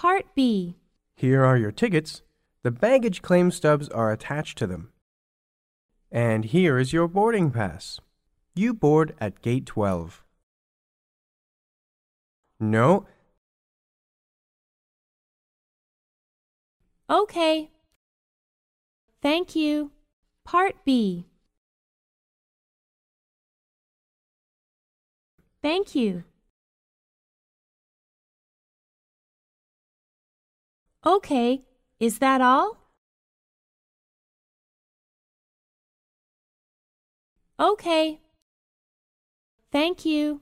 Part B. Here are your tickets. The baggage claim stubs are attached to them. And here is your boarding pass. You board at gate 12. No, Okay. Thank you. Part B. Thank you. Okay. Is that all? Okay. Thank you.